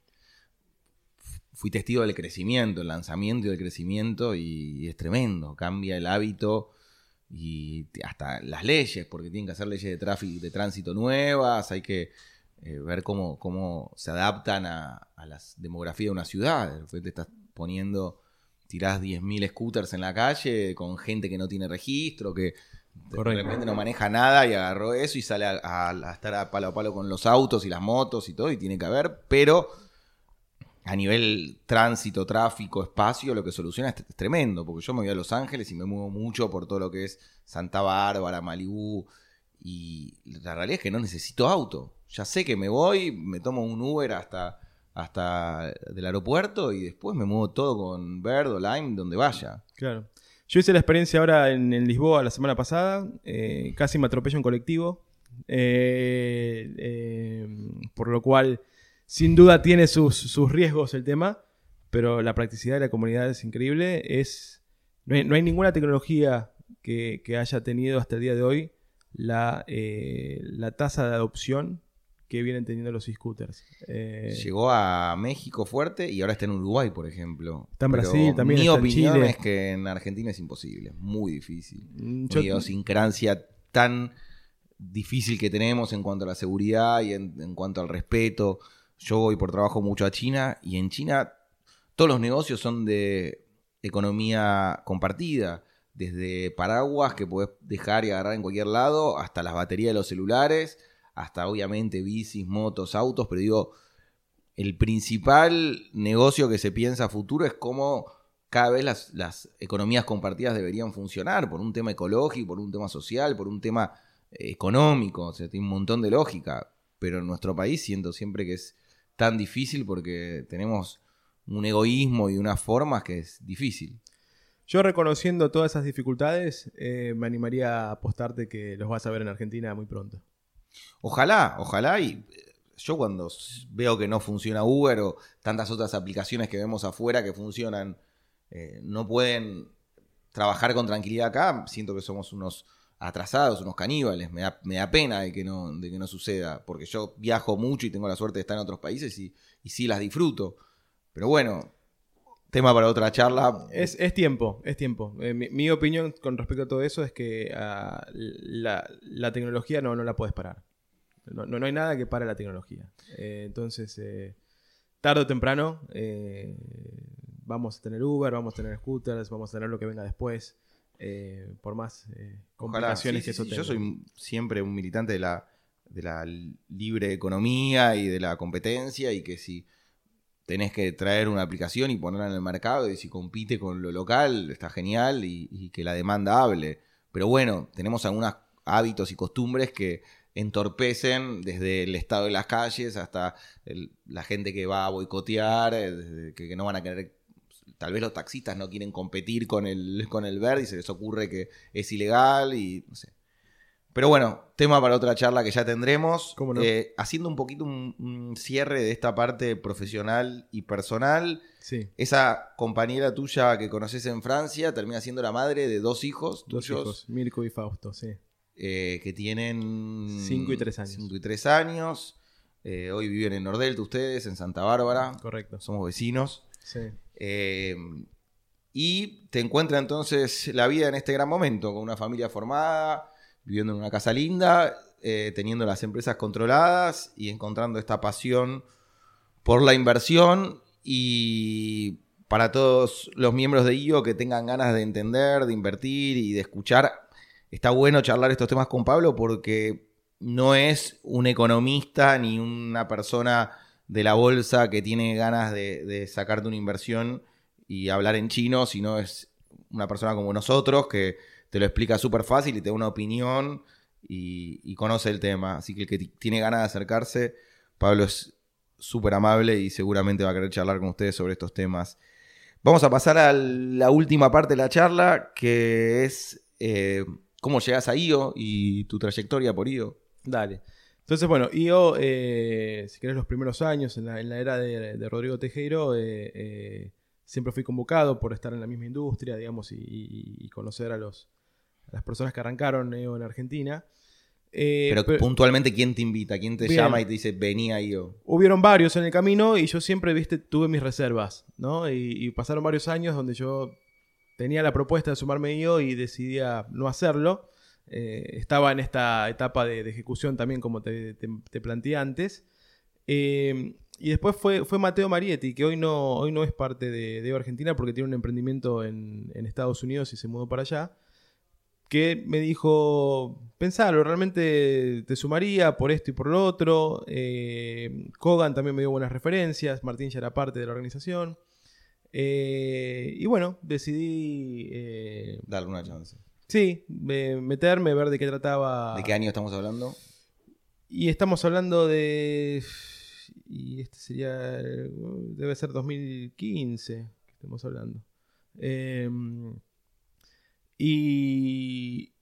fui testigo del crecimiento, el lanzamiento y del crecimiento y es tremendo, cambia el hábito y hasta las leyes, porque tienen que hacer leyes de tráfico, de tránsito nuevas, hay que eh, ver cómo, cómo se adaptan a, a la demografía de una ciudad. Te estás poniendo, tirás 10.000 scooters en la calle con gente que no tiene registro, que de repente no maneja nada y agarró eso y sale a, a, estar a palo a palo con los autos y las motos y todo, y tiene que haber, pero a nivel tránsito, tráfico, espacio, lo que soluciona es, tremendo, porque yo me voy a Los Ángeles y me muevo mucho por todo lo que es Santa Bárbara, Malibú, y la realidad es que no necesito auto. Ya sé que me voy, me tomo un Uber hasta, hasta el aeropuerto y después me muevo todo con Bird o Lime, donde vaya. Claro. Yo hice la experiencia ahora en, Lisboa la semana pasada, eh, casi me atropello en colectivo, eh, eh, por lo cual sin duda tiene sus, riesgos el tema, pero la practicidad de la comunidad es increíble. Es, no, hay, ninguna tecnología que, haya tenido hasta el día de hoy la, eh, la tasa de adopción que vienen teniendo los e-scooters. Eh, Llegó a México fuerte y ahora está en Uruguay, por ejemplo. Está en Brasil también. Mi opinión Chile. es que en Argentina es imposible, muy difícil. Mm, Una idiosincrasia tan difícil que tenemos en cuanto a la seguridad y en cuanto al respeto. Yo voy por trabajo mucho a China y en China todos los negocios son de economía compartida. Desde paraguas que puedes dejar y agarrar en cualquier lado, hasta las baterías de los celulares, hasta obviamente bicis, motos, autos, pero digo, el principal negocio que se piensa a futuro es cómo cada vez las, economías compartidas deberían funcionar, por un tema ecológico, por un tema social, por un tema eh, económico, o sea, tiene un montón de lógica, pero en nuestro país siento siempre que es tan difícil porque tenemos un egoísmo y unas formas que es difícil. Yo reconociendo todas esas dificultades, eh, me animaría a apostarte que los vas a ver en Argentina muy pronto. Ojalá, ojalá. Y eh, yo cuando veo que no funciona Uber o tantas otras aplicaciones que vemos afuera que funcionan, eh, no pueden trabajar con tranquilidad acá, siento que somos unos atrasados, unos caníbales. Me da, me da pena de que, no, de que no suceda, porque yo viajo mucho y tengo la suerte de estar en otros países y, y sí las disfruto. Pero bueno, tema para otra charla. Es, es tiempo, es tiempo. Eh, mi, mi opinión con respecto a todo eso es que ah, la, la tecnología no, no la puedes parar. No, no, no hay nada que pare la tecnología. Eh, entonces, eh, tarde o temprano, vamos a tener Uber, vamos a tener scooters, vamos a tener lo que venga después. por más Ojalá, complicaciones sí, que eso sí. tenga. Yo soy siempre un militante de la, de la libre economía y de la competencia y que si tenés que traer una aplicación y ponerla en el mercado y si compite con lo local está genial y, que la demanda hable. Pero bueno, tenemos algunos hábitos y costumbres que entorpecen desde el estado de las calles hasta la gente que va a boicotear, eh, que, que no van a querer tal vez los taxistas no quieren competir con el, con el verde y se les ocurre que es ilegal y no sé. Pero bueno, tema para otra charla que ya tendremos. ¿Cómo no? Eh, haciendo un poquito un, un cierre de esta parte profesional y personal. Sí, Esa compañera tuya que conoces en Francia termina siendo la madre de dos hijos dos tuyos hijos, Mirko y Fausto, sí. eh, que tienen Cinco y tres años. cinco y tres años. Eh, hoy viven en Nordelta ustedes, en Santa Bárbara. Correcto. Somos vecinos. Sí. Y te encuentra entonces la vida en este gran momento, con una familia formada, viviendo en una casa linda, eh, teniendo las empresas controladas y encontrando esta pasión por la inversión. Y para todos los miembros de IO que tengan ganas de entender, de invertir y de escuchar, está bueno charlar estos temas con Pablo porque no es un economista ni una persona de la bolsa que tiene ganas de, de sacarte una inversión y hablar en chino, sino es una persona como nosotros que te lo explica súper fácil y te da una opinión y, conoce el tema. Así que el que tiene ganas de acercarse, Pablo es súper amable y seguramente va a querer charlar con ustedes sobre estos temas. Vamos a pasar a la última parte de la charla, que es eh, cómo llegas a IO y tu trayectoria por IO. Dale. Entonces, bueno, yo, eh, si querés, los primeros años, en la, en la era de, Rodrigo Tejero, eh, siempre fui convocado por estar en la misma industria, digamos, y, conocer a, los, las personas que arrancaron eh, en Argentina. Eh, Pero, puntualmente, ¿quién te invita? ¿Quién te Bien. llama y te dice, vení a IO? hubieron varios en el camino y yo siempre, viste, tuve mis reservas, ¿no? Y, y pasaron varios años donde yo tenía la propuesta de sumarme yo y decidía no hacerlo. Eh, estaba en esta etapa de, de ejecución también, como te, te- te planteé antes. Eh, y después fue, fue Mateo Marietti, que hoy no, hoy no es parte de, de Argentina porque tiene un emprendimiento en, en Estados Unidos y se mudó para allá. Que me dijo, pensalo, realmente te sumaría por esto y por lo otro. Eh, Kogan también me dio buenas referencias, Martín ya era parte de la organización. Eh, y bueno, decidí, eh, Dale una chance. sí, me- meterme, ver de qué trataba. ¿De qué año estamos hablando? Y estamos hablando de. Y este sería. Debe ser 2015 que estamos hablando. Y.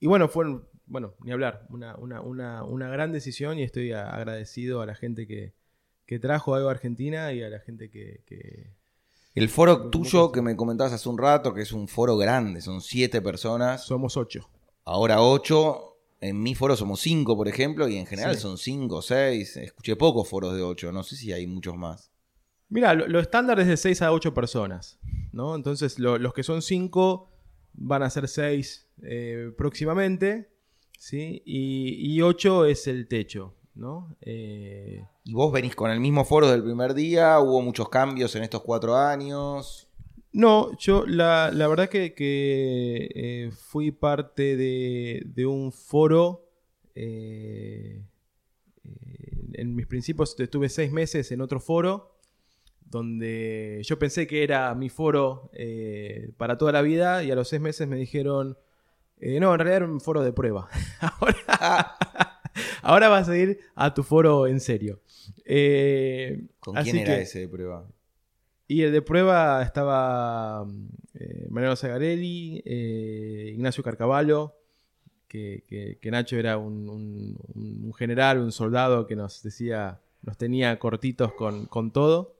Y bueno, fue. Bueno, ni hablar. Una, una, una, una gran decisión y estoy a- agradecido a la gente que, que trajo algo a Argentina y a la gente que. que- El foro ¿Cómo tuyo que me comentabas hace un rato, que es un foro grande, son siete personas, somos ocho. ahora ocho. En mi foro somos cinco, por ejemplo, y en general Sí. son cinco o seis. Escuché pocos foros de ocho, no sé si hay muchos más. Mira, lo, lo estándar es de 6 a 8 personas, ¿no? Entonces, lo- los que son 5 van a ser 6 próximamente, ¿sí? Y, 8 es el techo, ¿no? Eh, ¿Y vos venís con el mismo foro del primer día? ¿Hubo muchos cambios en estos cuatro años? no, yo la, la verdad que, que, eh, fui parte de, de un foro. eh, eh, en mis principios estuve 6 meses en otro foro. Donde yo pensé que era mi foro eh, para toda la vida y a los seis meses me dijeron, eh, no, en realidad era un foro de prueba. ahora, ahora vas a ir a tu foro en serio. Eh, ¿Con quién era que- ese de prueba? Y el de prueba estaba Mariano Zagarelli, Ignacio Carcavallo, que, que- que Nacho era un, un- un general, un soldado que nos decía, nos tenía cortitos con, con todo.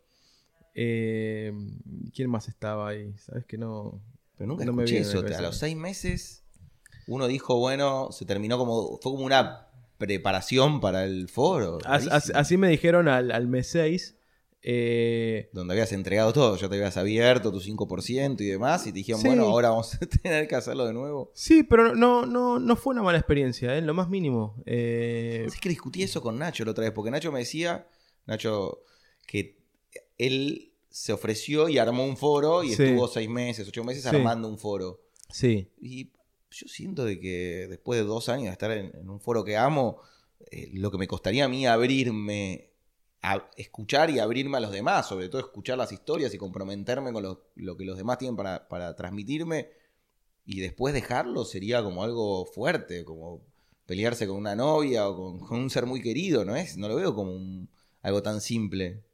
Eh, ¿Quién más estaba ahí? Sabes que no. Pero nunca no me viene eso. A los seis meses uno dijo, bueno, se terminó como, fue como una preparación para el foro. As- as- rarísimo. así me dijeron al, al mes 6. eh, Donde habías entregado todo, ya te habías abierto tu 5% y demás, y te dijeron, Sí. bueno, ahora vamos a tener que hacerlo de nuevo. sí, pero no, no, no fue una mala experiencia, ¿eh? lo más mínimo. Eh, Es que discutí eso con Nacho la otra vez, porque Nacho me decía, Nacho, que él se ofreció y armó un foro y Sí. estuvo seis meses, ocho meses Sí. armando un foro. sí, Y yo siento de que después de dos años de estar en, en un foro que amo, eh, lo que me costaría a mí abrirme, a escuchar y abrirme a los demás, sobre todo escuchar las historias y comprometerme con lo, lo que los demás tienen para, para transmitirme, y después dejarlo sería como algo fuerte, como pelearse con una novia o con, con un ser muy querido, ¿no es? No lo veo como un- algo tan simple.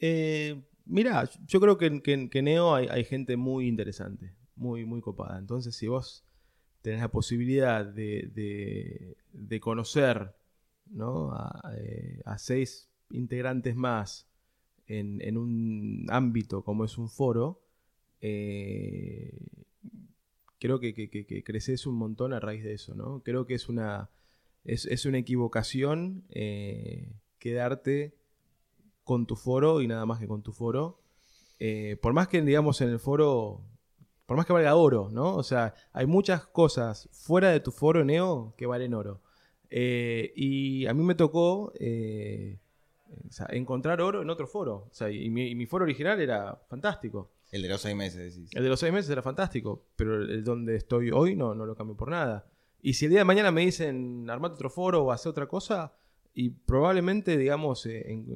Eh, mirá, yo creo que, en- Neo hay, hay gente muy interesante, muy, muy copada. Entonces, si vos tenés la posibilidad de, de- conocer eh, a seis integrantes más en, un ámbito como es un foro, eh, creo que creces un montón a raíz de eso, ¿no? Creo que es una, es, es una equivocación eh, quedarte con tu foro y nada más que con tu foro. Eh, por más que, digamos, en el foro, por más que valga oro, ¿no? O sea, hay muchas cosas fuera de tu foro Neo que valen oro. Eh, y a mí me tocó eh, o sea, encontrar oro en otro foro. O sea, y mi, y mi foro original era fantástico. El de los seis meses, decís. El de los seis meses era fantástico, pero el donde estoy hoy no, no lo cambio por nada. Y si el día de mañana me dicen armate otro foro o hacer otra cosa, y probablemente, digamos, eh, en-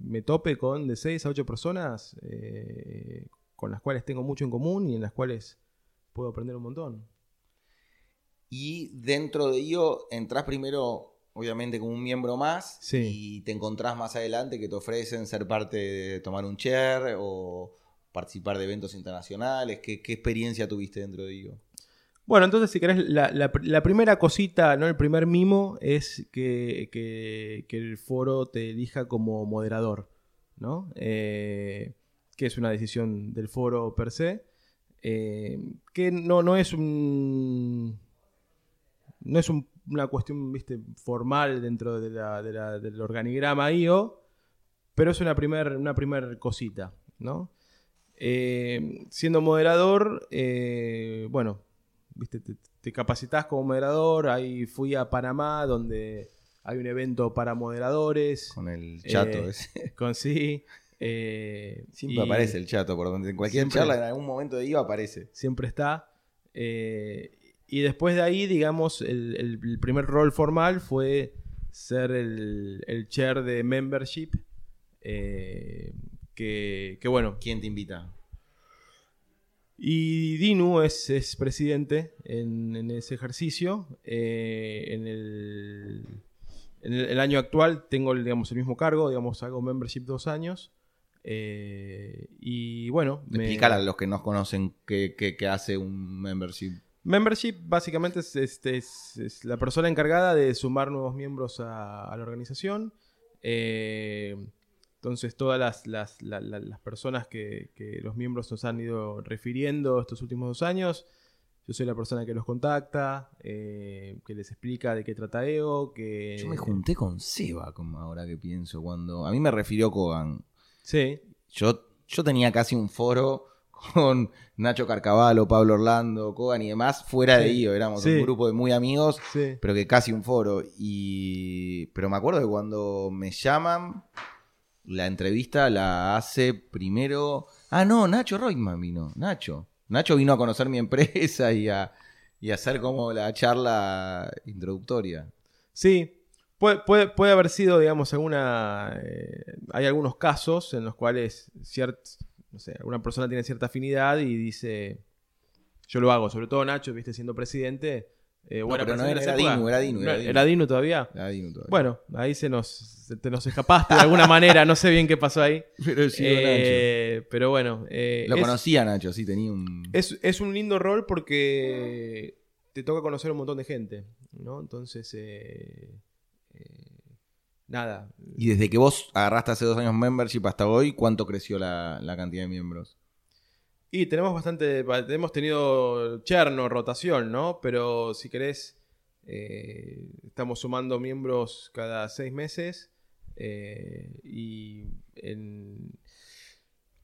me tope con de 6 a 8 personas eh, con las cuales tengo mucho en común y en las cuales puedo aprender un montón. Y dentro de ello entras primero, obviamente, como un miembro más. Sí. Y te encontrás más adelante que te ofrecen ser parte de tomar un chair o participar de eventos internacionales. ¿Qué, qué experiencia tuviste dentro de ello? Bueno, entonces, si querés, la, primera cosita, ¿no? El primer mimo es que, que- el foro te elija como moderador, ¿no? Eh, que es una decisión del foro per se. eh, que no, no es un. No es un- una cuestión, viste, formal dentro del organigrama IO, pero es una primer, una primer cosita, ¿no? Eh, siendo moderador, bueno, viste, te, te capacitas como moderador. Ahí fui a Panamá, donde hay un evento para moderadores. Con el chato Eh, ese. Con sí. eh, Siempre y aparece el chato, por donde en cualquier Siempre. charla en algún momento de ello aparece. Siempre está. eh, y después de ahí, digamos, el, el- el primer rol formal fue ser el, el chair de membership. eh, que, que bueno, ¿Quién te invita? Y Dinu es, es presidente en, en ese ejercicio. Eh, en el, en el, el año actual tengo el, digamos, el mismo cargo, digamos, hago membership dos años. Eh, y bueno, Explicar a los que no conocen qué, qué- qué hace un membership. membership básicamente es, este, es- es la persona encargada de sumar nuevos miembros a, a la organización. Eh, entonces, todas las, las- la- la- las personas que, que los miembros nos han ido refiriendo estos últimos dos años, yo soy la persona que los contacta, eh, que les explica de qué trata EO, que... Yo me junté con Seba, como ahora que pienso, cuando... A mí me refirió Kogan. Sí, Yo, yo tenía casi un foro con Nacho Carcavalo, Pablo Orlando, Kogan y demás, fuera de ello. Éramos Sí. un grupo de muy amigos, sí. pero que casi un foro. Y... Pero me acuerdo que cuando me llaman, la entrevista la hace primero... Ah, no, Nacho Reutemann vino. Nacho. Nacho vino a conocer mi empresa y a, y a hacer como la charla introductoria. Sí, puede, puede, puede haber sido, digamos, alguna. eh, hay algunos casos en los cuales ciert, no sé, alguna persona tiene cierta afinidad y dice. Yo lo hago, sobre todo Nacho, viste, siendo presidente. Eh, buena pero no era ¿se acuerda? Dinu, era Dinu, era Dinu. ¿Era Dinu todavía? Ahí no todavía. Bueno, ahí se nos, se- te nos escapaste de alguna manera, no sé bien qué pasó ahí. pero sí, Nacho. Eh, pero bueno. eh, Lo es- conocía Nacho, sí, tenía un... es, es un lindo rol porque te toca conocer un montón de gente, ¿no? Entonces, nada. Y desde que vos agarraste hace dos años membership hasta hoy, ¿cuánto creció la, la cantidad de miembros? Y tenemos bastante, ba- hemos tenido cherno, rotación, ¿no? Pero si querés, eh, estamos sumando miembros cada seis meses. eh, y en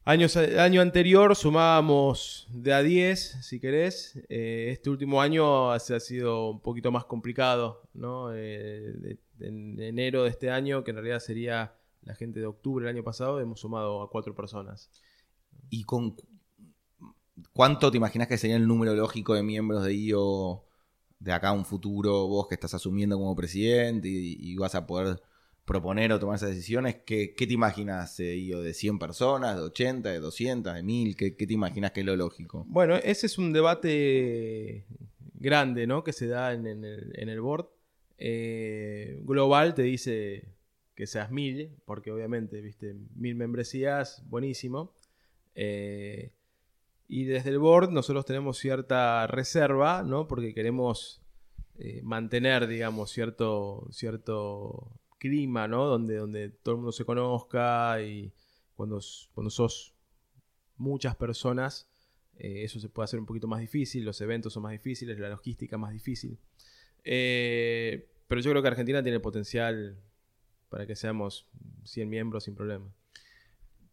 años, año anterior sumábamos de a 10, si querés. Eh, este último año ha, ha sido un poquito más complicado, ¿no? En enero de este año, que en realidad sería la gente de octubre del año pasado, hemos sumado a cuatro personas. ¿Y con cuánto te imaginas que sería el número lógico de miembros de IO de acá a un futuro, vos que estás asumiendo como presidente y, vas a poder proponer o tomar esas decisiones? ¿Qué, qué te imaginas, eh, IO, de 100 personas, de 80, de 200, de 1000? ¿Qué, qué te imaginas que es lo lógico? Bueno, ese es un debate grande, ¿no? Que se da en, el, en el board. Eh, global te dice que seas mil, porque obviamente, viste, mil membresías, buenísimo. Eh, y desde el board nosotros tenemos cierta reserva, ¿no? Porque queremos eh, mantener, digamos, cierto, cierto clima, ¿no? Donde, donde todo el mundo se conozca y cuando, cuando sos muchas personas, eh, eso se puede hacer un poquito más difícil, los eventos son más difíciles, la logística más difícil. Eh, pero yo creo que Argentina tiene potencial para que seamos 100 miembros sin problema.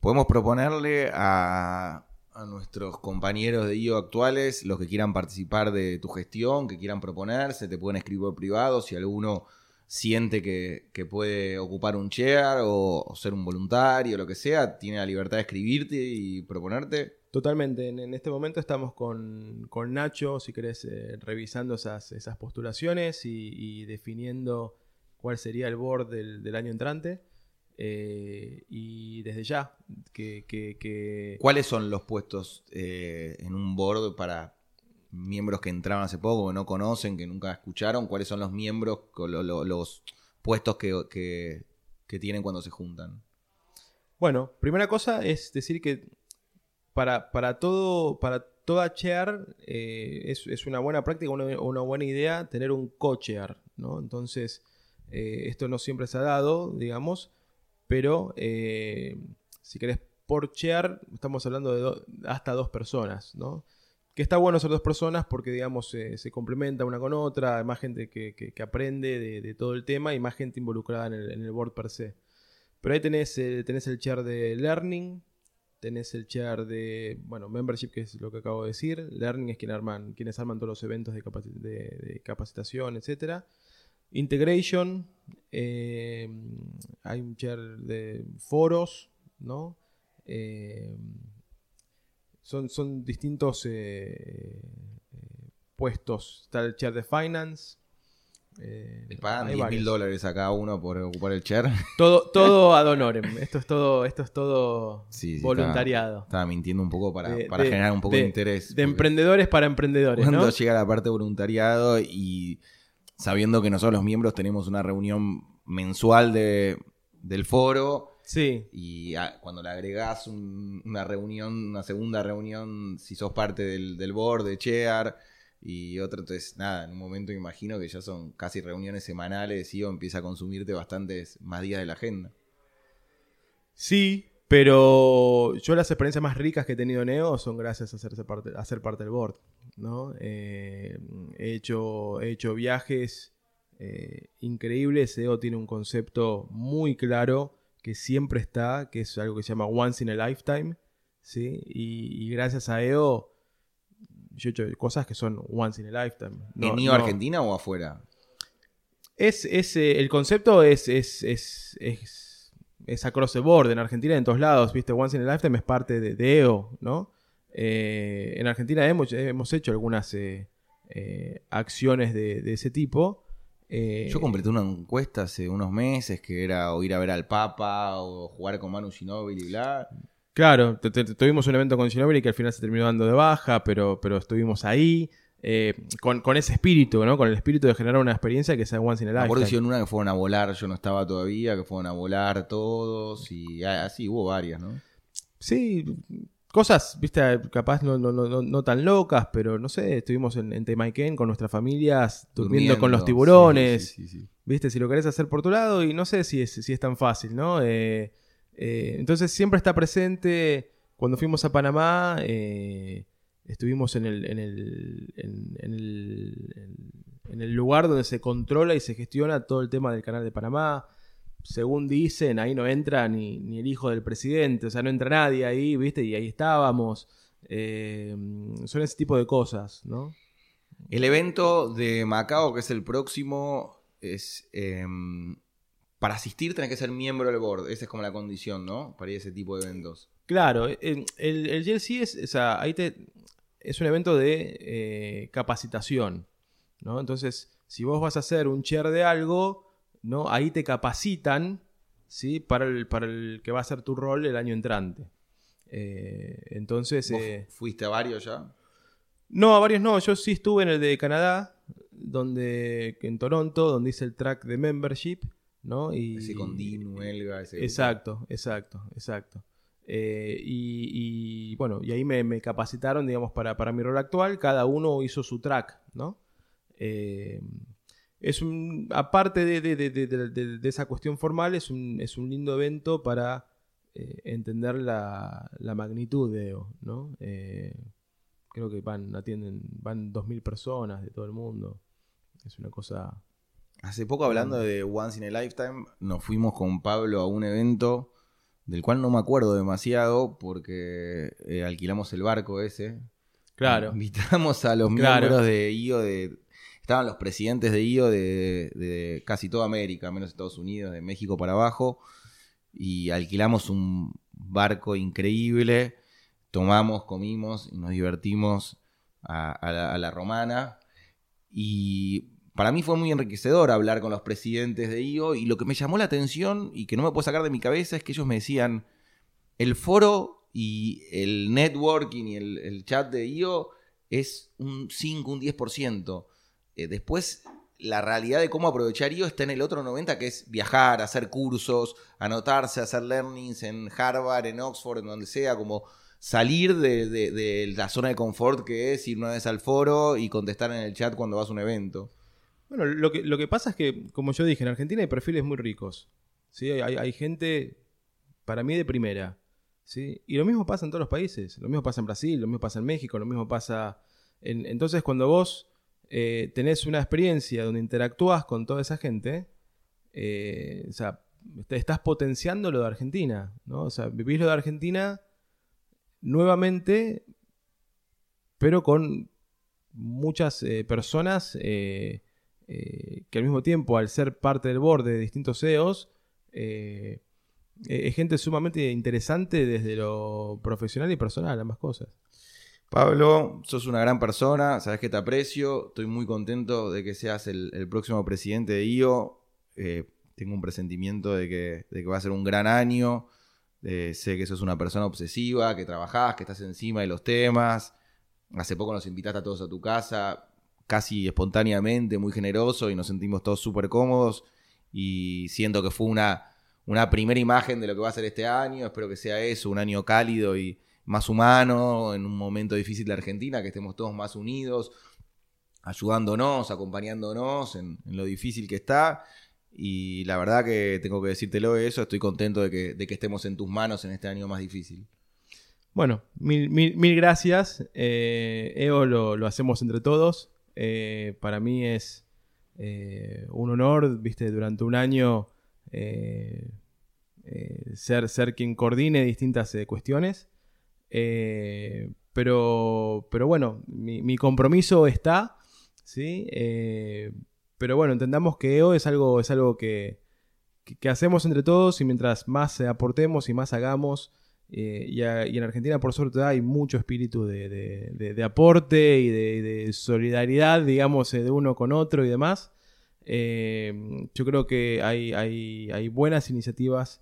Podemos proponerle a, a nuestros compañeros de IO actuales, los que quieran participar de tu gestión, que quieran proponerse, te pueden escribir por privado si alguno siente que, que puede ocupar un chair o, ser un voluntario, lo que sea, tiene la libertad de escribirte y proponerte. Totalmente, en, este momento estamos con, con Nacho, si querés, eh, revisando esas, esas postulaciones y, definiendo cuál sería el board del año entrante. Eh, y desde ya, que, que- que- ¿Cuáles son los puestos eh, en un board para miembros que entraron hace poco, que no conocen, que nunca escucharon? ¿Cuáles son los miembros, co- lo- lo- los puestos que, que- que tienen cuando se juntan? Bueno, primera cosa es decir que para, para todo, para toda chair eh, es, es una buena práctica, una, una buena idea tener un co-chair, ¿no? Entonces, eh, esto no siempre se ha dado, digamos, pero eh, si querés por chair, estamos hablando de hasta dos personas, ¿no? Que está bueno ser dos personas porque, digamos, se- se complementa una con otra, hay más gente que, que- aprende de, todo el tema y más gente involucrada en el, board per se. Pero ahí tenés, eh, tenés el chair de Learning, tenés el chair de, bueno, Membership, que es lo que acabo de decir. Learning es quien arman, quienes arman todos los eventos de, de- de capacitación, etc. Integration, eh, hay un chair de foros, ¿no? Eh, son, son distintos eh, puestos. Está el chair de Finance. eh, Le pagan hay 10 mil dólares a cada uno por ocupar el chair. Todo, todo ad honorem. Esto es todo, esto es todo Sí, sí, voluntariado. Estaba mintiendo un poco para, De- para de- generar un poco de, de- interés. De emprendedores para emprendedores, Cuando ¿no? llega la parte de voluntariado y sabiendo que nosotros los miembros tenemos una reunión mensual de, del foro Sí, y a- cuando le agregás un- una reunión, una segunda reunión, si sos parte del, del board, de chair y otro, entonces nada, en un momento me imagino que ya son casi reuniones semanales y empieza a consumirte bastantes más días de la agenda. sí, pero yo las experiencias más ricas que he tenido en EO son gracias a, hacerse parte, a ser parte del board, ¿no? Eh, he, hecho, he hecho viajes eh, increíbles. EO tiene un concepto muy claro que siempre está, que es algo que se llama Once in a Lifetime, ¿sí? Y, y gracias a EO yo he hecho cosas que son Once in a Lifetime. No- ¿En no- Argentina o afuera? Es, es, eh, el concepto es, es, es, es, es across the board en Argentina, en todos lados, ¿viste? Once in a Lifetime es parte de, de EO, ¿no? Eh, en Argentina hemos, hemos hecho algunas eh, eh, acciones de, de ese tipo. Yo completé una encuesta hace unos meses que era o ir a ver al Papa o jugar con Manu Ginóbili y bla. Claro, te- te- tuvimos un evento con Ginobili que al final se terminó dando de baja, pero, pero estuvimos ahí. con, con ese espíritu, ¿no? Con el espíritu de generar una experiencia que sea once in a Me lifetime. hicieron una que fueron a volar, yo no estaba todavía, que fueron a volar todos y así hubo varias, ¿no? Sí, cosas, viste, capaz no, no, no, no- tan locas, pero no sé, estuvimos en, en Temaiken con nuestras familias, durmiendo, con los tiburones, sí, sí, sí, sí. viste, si lo querés hacer por tu lado, y no sé si es, si es tan fácil, ¿no? Eh, eh, entonces siempre está presente cuando fuimos a Panamá, eh, estuvimos en el, en el, en, en el, en el lugar donde se controla y se gestiona todo el tema del canal de Panamá. Según dicen, ahí no entra ni, ni el hijo del presidente, o sea, no entra nadie ahí, ¿viste? Y ahí estábamos. Eh, son ese tipo de cosas, ¿no? El evento de Macao, que es el próximo, es. em, para asistir tenés que ser miembro del board. Esa es como la condición, ¿no? Para ir a ese tipo de eventos. Claro, el, el, el GLC es, o sea, ahí te, es un evento de eh, capacitación, ¿no? Entonces, si vos vas a hacer un chair de algo, ¿no? Ahí te capacitan, ¿sí? Para el, para el que va a ser tu rol el año entrante. Eh, entonces... ¿Vos eh, fuiste a varios ya? no, a varios no. Yo sí estuve en el de Canadá, donde, en Toronto, donde hice el track de membership, ¿no? Y, Ese con Dinu, Elga, ese. Exacto, exacto, exacto. Eh, y, y, bueno, y ahí me, me capacitaron, digamos, para, para mi rol actual. Cada uno hizo su track, ¿no? Es un, aparte de, de- de- de- de- de- de esa cuestión formal, es un, es un lindo evento para eh, entender la, la magnitud de EO, ¿no? Eh, creo que van, atienden, van 2.000 personas de todo el mundo. Es una cosa... Hace poco hablando de Once in a Lifetime, nos fuimos con Pablo a un evento del cual no me acuerdo demasiado porque eh, alquilamos el barco ese. Claro. Invitamos a los Claro. miembros de IO de... Estaban los presidentes de IO de, de casi toda América, menos Estados Unidos, de México para abajo. Y alquilamos un barco increíble. Tomamos, comimos y nos divertimos a, la romana. Y para mí fue muy enriquecedor hablar con los presidentes de IO. Y lo que me llamó la atención y que no me puedo sacar de mi cabeza es que ellos me decían, el foro y el networking y el, el chat de IO es un 5, un 10%. Eh, después, la realidad de cómo aprovechar IO está en el otro 90%, que es viajar, hacer cursos, anotarse, hacer learnings en Harvard, en Oxford, en donde sea, como salir de, la zona de confort que es ir una vez al foro y contestar en el chat cuando vas a un evento. Bueno, lo que, lo que pasa es que, como yo dije, en Argentina hay perfiles muy ricos. ¿sí? Hay, hay gente, para mí, de primera. ¿sí? Y lo mismo pasa en todos los países. Lo mismo pasa en Brasil, lo mismo pasa en México, lo mismo pasa... En, entonces, cuando vos eh, tenés una experiencia donde interactúas con toda esa gente, eh, o sea, te estás potenciando lo de Argentina. ¿no? O sea, vivís lo de Argentina nuevamente, pero con muchas eh, personas eh, que al mismo tiempo, al ser parte del board de distintos CEOs, es gente sumamente interesante desde lo profesional y personal, ambas cosas. Pablo, sos una gran persona, sabes que te aprecio, estoy muy contento de que seas el, próximo presidente de IO. Eh, tengo un presentimiento de que, de que va a ser un gran año. Eh, sé que sos una persona obsesiva, que trabajás, que estás encima de los temas. Hace poco nos invitaste a todos a tu casa, casi espontáneamente, muy generoso, y nos sentimos todos súper cómodos. Y siento que fue una, una primera imagen de lo que va a ser este año. Espero que sea eso, un año cálido y más humano, en un momento difícil de Argentina, que estemos todos más unidos, ayudándonos, acompañándonos en, lo difícil que está. Y la verdad que tengo que decírtelo eso, estoy contento de que, de que estemos en tus manos en este año más difícil. Bueno, mil, mil, gracias. Eh, EO lo, lo hacemos entre todos. Eh, para mí es eh, un honor, viste, durante un año eh, ser, ser quien coordine distintas cuestiones. Eh, pero, pero bueno, mi, mi compromiso está, ¿sí? Eh, pero bueno, entendamos que EO es algo, es algo que, que- que hacemos entre todos y mientras más aportemos y más hagamos, eh, y, a- y en Argentina, por suerte, hay mucho espíritu de, de- de- de aporte y de, solidaridad, digamos, de uno con otro y demás. Eh, yo creo que hay, hay, hay buenas iniciativas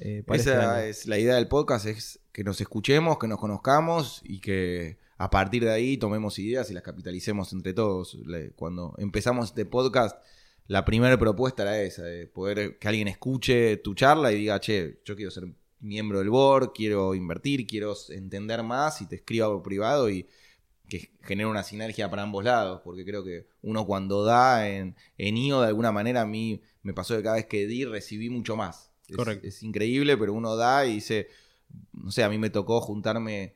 eh, para este Esa es la idea del podcast, es que nos escuchemos, que nos conozcamos y que a partir de ahí tomemos ideas y las capitalicemos entre todos. Cuando empezamos este podcast, la primera propuesta era esa, de poder que alguien escuche tu charla y diga, che, yo quiero ser miembro del board, quiero invertir, quiero entender más y te escriba por privado y que genere una sinergia para ambos lados, porque creo que uno cuando da en, en IO de alguna manera a mí me pasó que cada vez que di recibí mucho más. Es- Correcto. es increíble, pero uno da y dice, no sé, a mí me tocó juntarme,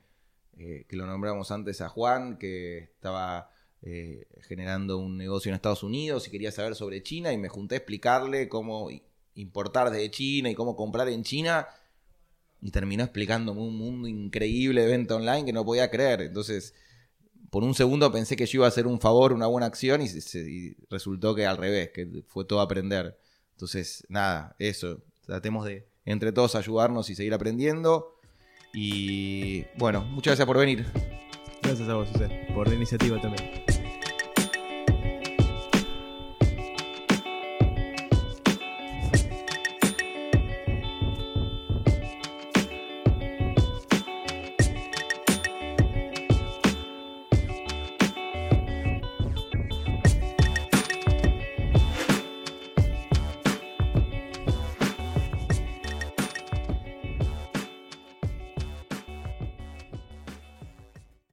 eh, que lo nombramos antes a Juan, que estaba eh, generando un negocio en Estados Unidos y quería saber sobre China y me junté a explicarle cómo importar desde China y cómo comprar en China y terminó explicándome un mundo increíble de venta online que no podía creer. Entonces, por un segundo pensé que yo iba a hacer un favor, una buena acción y, resultó que al revés, que fue todo aprender. Entonces, nada, eso. Tratemos de entre todos ayudarnos y seguir aprendiendo. Y bueno, muchas gracias por venir. Gracias a vos, José, por la iniciativa también.